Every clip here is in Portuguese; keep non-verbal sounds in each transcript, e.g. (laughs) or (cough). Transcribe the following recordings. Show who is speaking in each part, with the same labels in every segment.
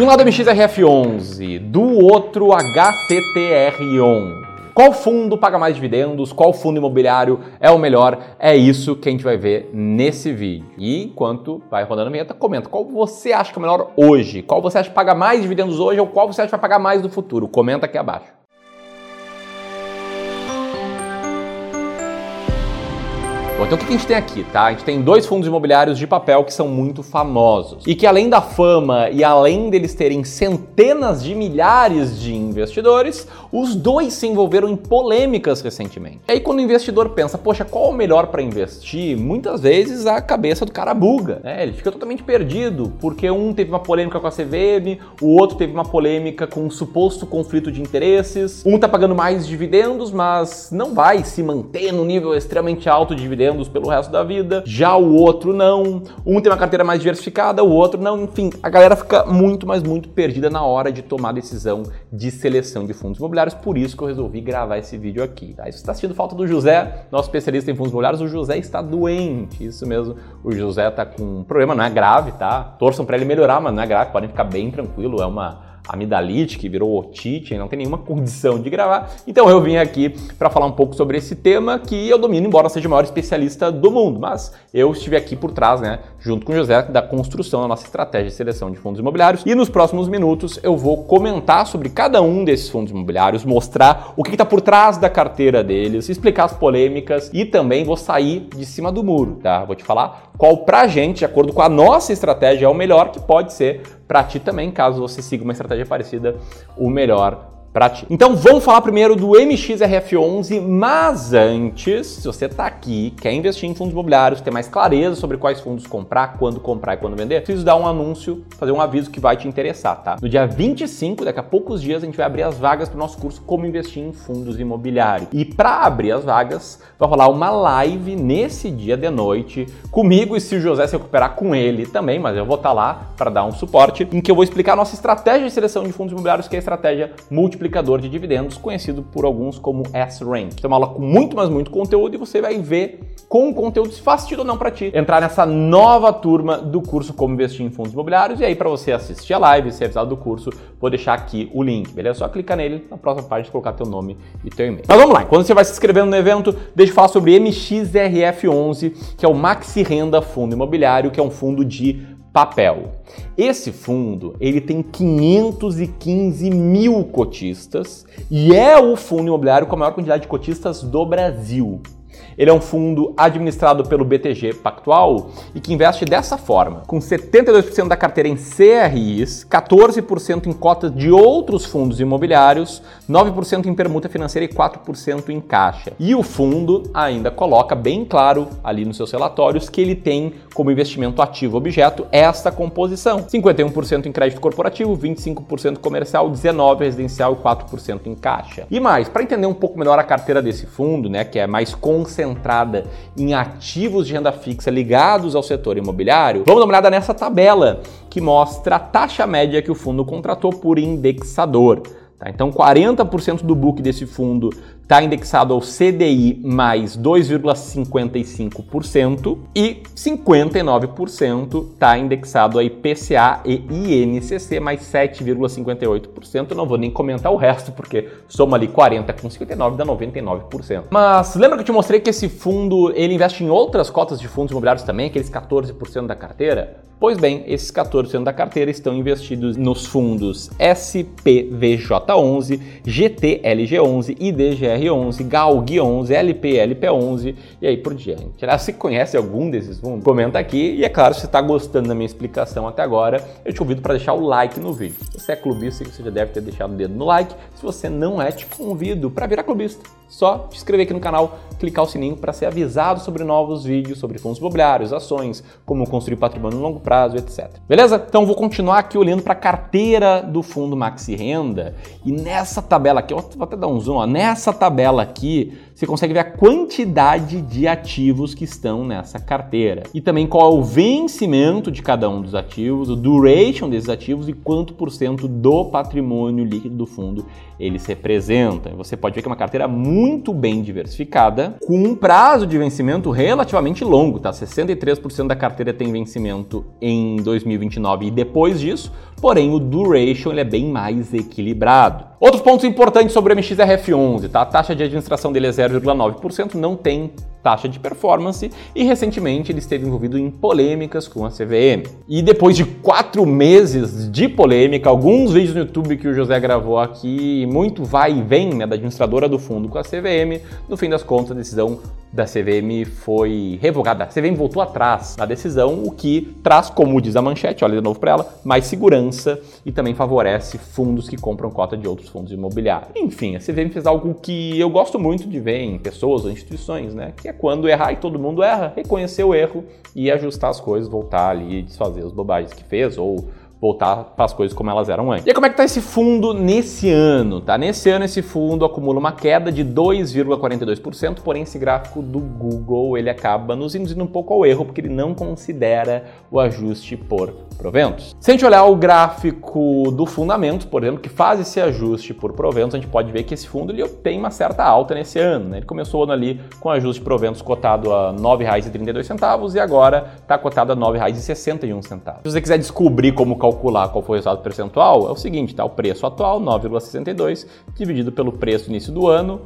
Speaker 1: De um lado MXRF11, do outro HCTR11. Qual fundo paga mais dividendos? Qual fundo imobiliário é o melhor? É isso que a gente vai ver nesse vídeo. E enquanto vai rodando a vinheta, comenta qual você acha que é o melhor hoje, qual você acha que paga mais dividendos hoje ou qual você acha que vai pagar mais no futuro. Comenta aqui abaixo. Bom, então o que a gente tem aqui, tá? A gente tem dois fundos imobiliários de papel que são muito famosos e que além da fama e além deles terem centenas de milhares de investidores, os dois se envolveram em polêmicas recentemente. E aí quando o investidor pensa, poxa, qual é o melhor para investir? Muitas vezes a cabeça do cara buga, né? Ele fica totalmente perdido, porque um teve uma polêmica com a CVM, o outro teve uma polêmica com um suposto conflito de interesses, um tá pagando mais dividendos, mas não vai se manter no nível extremamente alto de dividendos dividendos pelo resto da vida, já o outro não. Um tem uma carteira mais diversificada, o outro não. Enfim, a galera fica muito, mas muito perdida na hora de tomar decisão de seleção de fundos imobiliários. Por isso que eu resolvi gravar esse vídeo aqui. Tá? Você está assistindo falta do José, nosso especialista em fundos imobiliários, o José está doente. Isso mesmo, o José está com um problema, não é grave, tá? Torçam para ele melhorar, mas não é grave, podem ficar bem tranquilo. É uma amidalite, que virou otite, não tem nenhuma condição de gravar. Então eu vim aqui para falar um pouco sobre esse tema que eu domino, embora seja o maior especialista do mundo, mas eu estive aqui por trás, né, junto com o José, da construção da nossa estratégia de seleção de fundos imobiliários. E nos próximos minutos eu vou comentar sobre cada um desses fundos imobiliários, mostrar o que está por trás da carteira deles, explicar as polêmicas e também vou sair de cima do muro, tá? Vou te falar qual pra gente, de acordo com a nossa estratégia, é o melhor que pode ser para ti também, caso você siga uma estratégia parecida, o melhor para ti. Então vamos falar primeiro do MXRF11, mas antes, se você está aqui, quer investir em fundos imobiliários, ter mais clareza sobre quais fundos comprar, quando comprar e quando vender, preciso dar um anúncio, fazer um aviso que vai te interessar, tá? No dia 25, daqui a poucos dias, a gente vai abrir as vagas para o nosso curso Como Investir em Fundos Imobiliários. E para abrir as vagas, vai rolar uma live nesse dia de noite comigo e se o José se recuperar com ele também, mas eu vou estar tá lá para dar um suporte, em que eu vou explicar a nossa estratégia de seleção de fundos imobiliários, que é a estratégia múltipla multiplicador de dividendos, conhecido por alguns como S-Rank. É uma aula com muito, mas muito conteúdo e você vai ver com o conteúdo se faz sentido ou não para ti entrar nessa nova turma do curso Como Investir em Fundos Imobiliários. E aí, para você assistir a live, ser avisado do curso, vou deixar aqui o link, beleza? Só clicar nele na próxima página colocar teu nome e teu e-mail. Mas vamos lá, quando você vai se inscrevendo no evento, deixa eu falar sobre MXRF11, que é o Maxi Renda Fundo Imobiliário, que é um fundo de papel. Esse fundo ele tem 515 mil cotistas e é o fundo imobiliário com a maior quantidade de cotistas do Brasil. Ele é um fundo administrado pelo BTG Pactual e que investe dessa forma, com 72% da carteira em CRIs, 14% em cotas de outros fundos imobiliários, 9% em permuta financeira e 4% em caixa. E o fundo ainda coloca bem claro ali nos seus relatórios que ele tem como investimento ativo objeto esta composição: 51% em crédito corporativo, 25% comercial, 19% residencial e 4% em caixa. E mais, para entender um pouco melhor a carteira desse fundo, né, que é mais concentrada concentrada em ativos de renda fixa ligados ao setor imobiliário, vamos dar uma olhada nessa tabela que mostra a taxa média que o fundo contratou por indexador. Tá? Então, 40% do book desse fundo está indexado ao CDI mais 2,55% e 59% está indexado a IPCA e INCC mais 7,58%. Não vou nem comentar o resto porque soma ali 40 com 59 dá 99%. Mas lembra que eu te mostrei que esse fundo ele investe em outras cotas de fundos imobiliários também, aqueles 14% da carteira? Pois bem, esses 14% da carteira estão investidos nos fundos SPVJ11, GTLG11, IDGR11, GALG11, LPLP11 e aí por diante. Se conhece algum desses fundos, comenta aqui. E é claro, se está gostando da minha explicação até agora, eu te convido para deixar o like no vídeo. Se você é clubista, você já deve ter deixado o dedo no like. Se você não é, te convido para virar clubista. Só te inscrever aqui no canal, clicar o sininho para ser avisado sobre novos vídeos sobre fundos imobiliários, ações, como construir patrimônio no longo prazo, etc. Beleza? Então vou continuar aqui olhando para a carteira do fundo Maxi Renda e nessa tabela aqui, vou até dar um zoom, ó, nessa tabela aqui, você consegue ver a quantidade de ativos que estão nessa carteira e também qual é o vencimento de cada um dos ativos, o duration desses ativos e quanto por cento do patrimônio líquido do fundo eles representam. Você pode ver que é uma carteira muito bem diversificada, com um prazo de vencimento relativamente longo, tá? 63% da carteira tem vencimento em 2029 e depois disso, porém o duration ele é bem mais equilibrado. Outros pontos importantes sobre o MXRF11, tá? A taxa de administração dele é 0,9%, não tem taxa de performance e recentemente ele esteve envolvido em polêmicas com a CVM. E depois de quatro meses de polêmica, alguns vídeos no YouTube que o José gravou aqui, muito vai e vem né, da administradora do fundo com a CVM, no fim das contas a decisão da CVM foi revogada. A CVM voltou atrás na decisão, o que traz, como diz a manchete, olha de novo para ela, mais segurança e também favorece fundos que compram cota de outros fundos imobiliários. Enfim, a CVM fez algo que eu gosto muito de ver em pessoas ou instituições, né? Que é quando errar e todo mundo erra, reconhecer o erro e ajustar as coisas, voltar ali e desfazer as bobagens que fez ou voltar para as coisas como elas eram antes. E como é que está esse fundo nesse ano? Tá? Nesse ano esse fundo acumula uma queda de 2,42%, porém esse gráfico do Google ele acaba nos induzindo um pouco ao erro porque ele não considera o ajuste por proventos. Se a gente olhar o gráfico do fundamento, por exemplo, que faz esse ajuste por proventos, a gente pode ver que esse fundo ele tem uma certa alta nesse ano. Né? Ele começou o ano ali com ajuste de proventos cotado a R$ 9,32 e agora está cotado a R$ 9,61. Se você quiser descobrir como calcular qual foi o resultado percentual, é o seguinte, tá? O preço atual, 9,62, dividido pelo preço início do ano,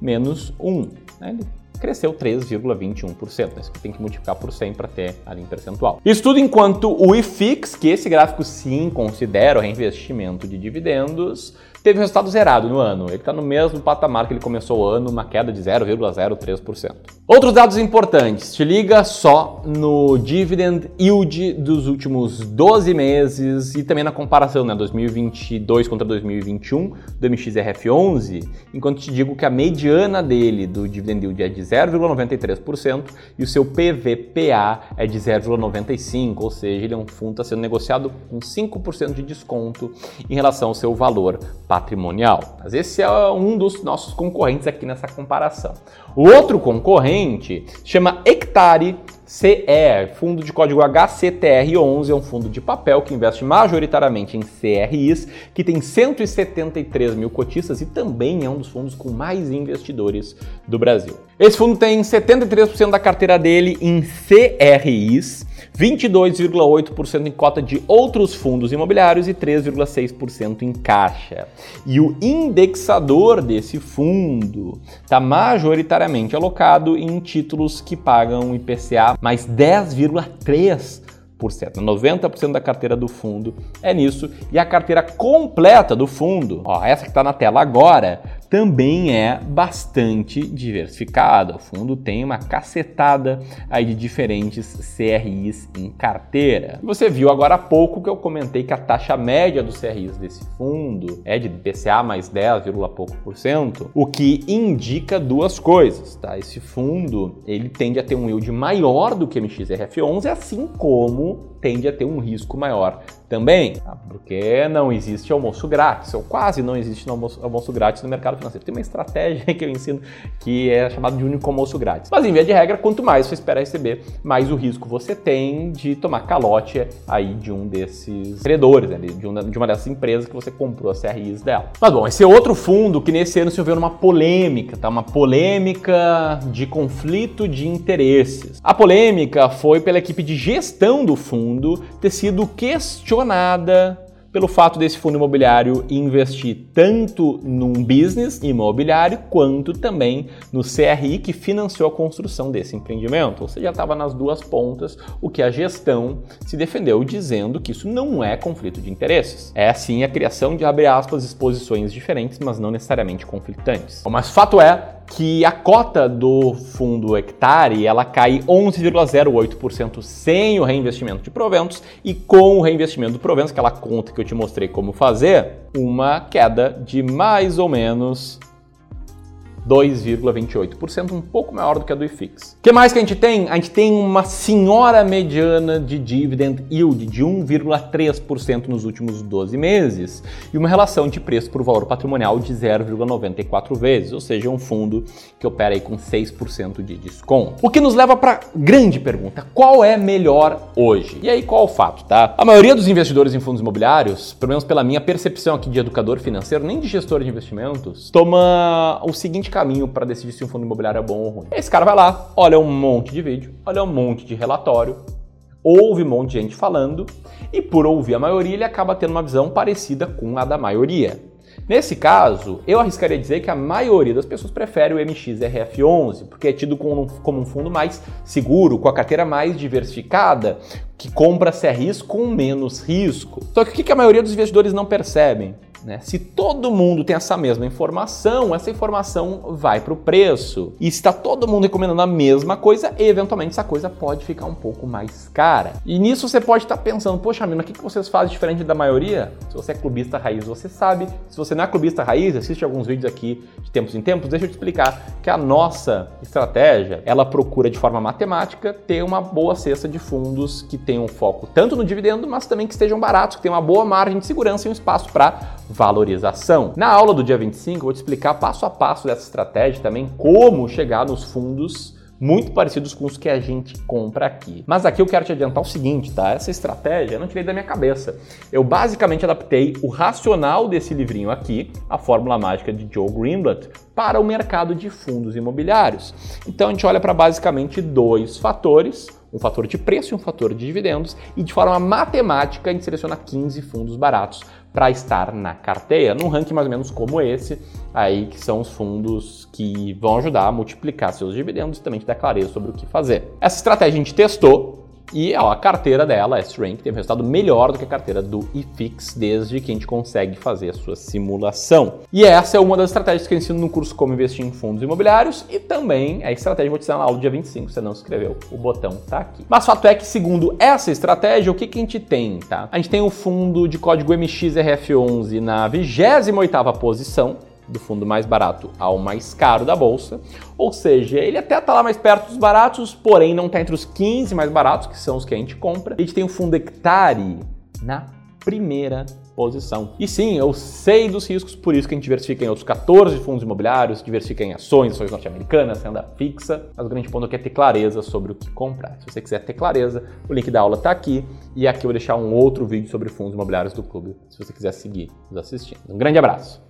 Speaker 1: menos 1. Né? Ele cresceu 3,21%. Isso tem que multiplicar por 100 para ter ali em percentual. Isso tudo enquanto o IFIX, que esse gráfico sim considera o reinvestimento de dividendos, teve resultado zerado no ano. Ele está no mesmo patamar que ele começou o ano, uma queda de 0,03%. Outros dados importantes, te liga só no dividend yield dos últimos 12 meses e também na comparação, né, 2022 contra 2021 do MXRF11, enquanto te digo que a mediana dele do dividend yield é de 0,93% e o seu PVPA é de 0,95%, ou seja, ele é um fundo que está sendo negociado com 5% de desconto em relação ao seu valor patrimonial. Mas esse é um dos nossos concorrentes aqui nessa comparação. O outro concorrente chama Hectare CE, fundo de código HCTR11, é um fundo de papel que investe majoritariamente em CRIs, que tem 173 mil cotistas e também é um dos fundos com mais investidores do Brasil. Esse fundo tem 73% da carteira dele em CRIs, 22,8% em cota de outros fundos imobiliários e 3,6% em caixa. E o indexador desse fundo está majoritariamente alocado em títulos que pagam IPCA mais 10,3%. 90% da carteira do fundo é nisso. E a carteira completa do fundo, ó, essa que está na tela agora, também é bastante diversificada. O fundo tem uma cacetada aí de diferentes CRIs em carteira. Você viu agora há pouco que eu comentei que a taxa média dos CRIs desse fundo é de PCA mais 10, pouco por cento, o que indica duas coisas, tá? Esse fundo, ele tende a ter um yield maior do que o MXRF11, assim como tende a ter um risco maior também, tá? porque não existe almoço grátis, ou quase não existe almoço, almoço grátis no mercado financeiro. Tem uma estratégia (laughs) que eu ensino que é chamada de único almoço grátis. Mas em via de regra, quanto mais você espera receber, mais o risco você tem de tomar calote aí de um desses credores, né? de, uma, de uma dessas empresas que você comprou as CRIs dela. Mas bom, esse é outro fundo que nesse ano se ouviu numa polêmica, tá? Uma polêmica de conflito de interesses. A polêmica foi pela equipe de gestão do fundo ter sido questionada questionada pelo fato desse fundo imobiliário investir tanto num business imobiliário quanto também no CRI que financiou a construção desse empreendimento. Ou seja, estava nas duas pontas, o que a gestão se defendeu dizendo que isso não é conflito de interesses. É sim a criação de aspas exposições diferentes, mas não necessariamente conflitantes. Mas fato é que a cota do fundo hectare ela cai 11,08% sem o reinvestimento de proventos e com o reinvestimento de proventos, aquela conta que eu te mostrei como fazer, uma queda de mais ou menos 2,28%, um pouco maior do que a do IFIX. O que mais que a gente tem? A gente tem uma senhora mediana de dividend yield de 1,3% nos últimos 12 meses e uma relação de preço por valor patrimonial de 0,94 vezes, ou seja, um fundo que opera aí com 6% de desconto. O que nos leva para grande pergunta: qual é melhor hoje? E aí qual o fato, tá? A maioria dos investidores em fundos imobiliários, pelo menos pela minha percepção aqui de educador financeiro, nem de gestor de investimentos, toma o seguinte caminho para decidir se um fundo imobiliário é bom ou ruim. Esse cara vai lá, olha um monte de vídeo, olha um monte de relatório, ouve um monte de gente falando e por ouvir a maioria ele acaba tendo uma visão parecida com a da maioria. Nesse caso, eu arriscaria dizer que a maioria das pessoas prefere o MXRF11, porque é tido como um, fundo mais seguro, com a carteira mais diversificada, que compra CRIs com menos risco. Só que o que a maioria dos investidores não percebem? Né? Se todo mundo tem essa mesma informação, essa informação vai para o preço. E se está todo mundo recomendando a mesma coisa, eventualmente essa coisa pode ficar um pouco mais cara. E nisso você pode estar tá pensando, poxa, mina, o que vocês fazem diferente da maioria? Se você é clubista raiz, você sabe. Se você não é clubista raiz, assiste alguns vídeos aqui de tempos em tempos, deixa eu te explicar que a nossa estratégia, ela procura de forma matemática ter uma boa cesta de fundos que tenham foco tanto no dividendo, mas também que estejam baratos, que tenham uma boa margem de segurança e um espaço para valorização. Na aula do dia 25, eu vou te explicar passo a passo dessa estratégia também como chegar nos fundos muito parecidos com os que a gente compra aqui. Mas aqui eu quero te adiantar o seguinte, tá? Essa estratégia eu não tirei da minha cabeça. Eu basicamente adaptei o racional desse livrinho aqui, a fórmula mágica de Joe Greenblatt, para o mercado de fundos imobiliários. Então a gente olha para basicamente dois fatores um fator de preço e um fator de dividendos, e de forma matemática a gente seleciona 15 fundos baratos para estar na carteira, num ranking mais ou menos como esse, aí que são os fundos que vão ajudar a multiplicar seus dividendos e também te dar clareza sobre o que fazer. Essa estratégia a gente testou, e ó, a carteira dela, S-Rank, teve um resultado melhor do que a carteira do IFIX, desde que a gente consegue fazer a sua simulação. E essa é uma das estratégias que eu ensino no curso Como Investir em Fundos Imobiliários e também a estratégia que vou te ensinar na aula do dia 25, se você não se inscreveu, o botão tá aqui. Mas fato é que, segundo essa estratégia, o que, que a gente tem, tá? A gente tem o fundo de código MXRF11 na 28ª posição, do fundo mais barato ao mais caro da bolsa. Ou seja, ele até está lá mais perto dos baratos, porém não está entre os 15 mais baratos, que são os que a gente compra. A gente tem o fundo Hectare na primeira posição. E sim, eu sei dos riscos, por isso que a gente diversifica em outros 14 fundos imobiliários, diversifica em ações, ações norte-americanas, renda fixa. Mas o grande ponto aqui é ter clareza sobre o que comprar. Se você quiser ter clareza, o link da aula está aqui e aqui eu vou deixar um outro vídeo sobre fundos imobiliários do clube, se você quiser seguir nos assistindo. Um grande abraço!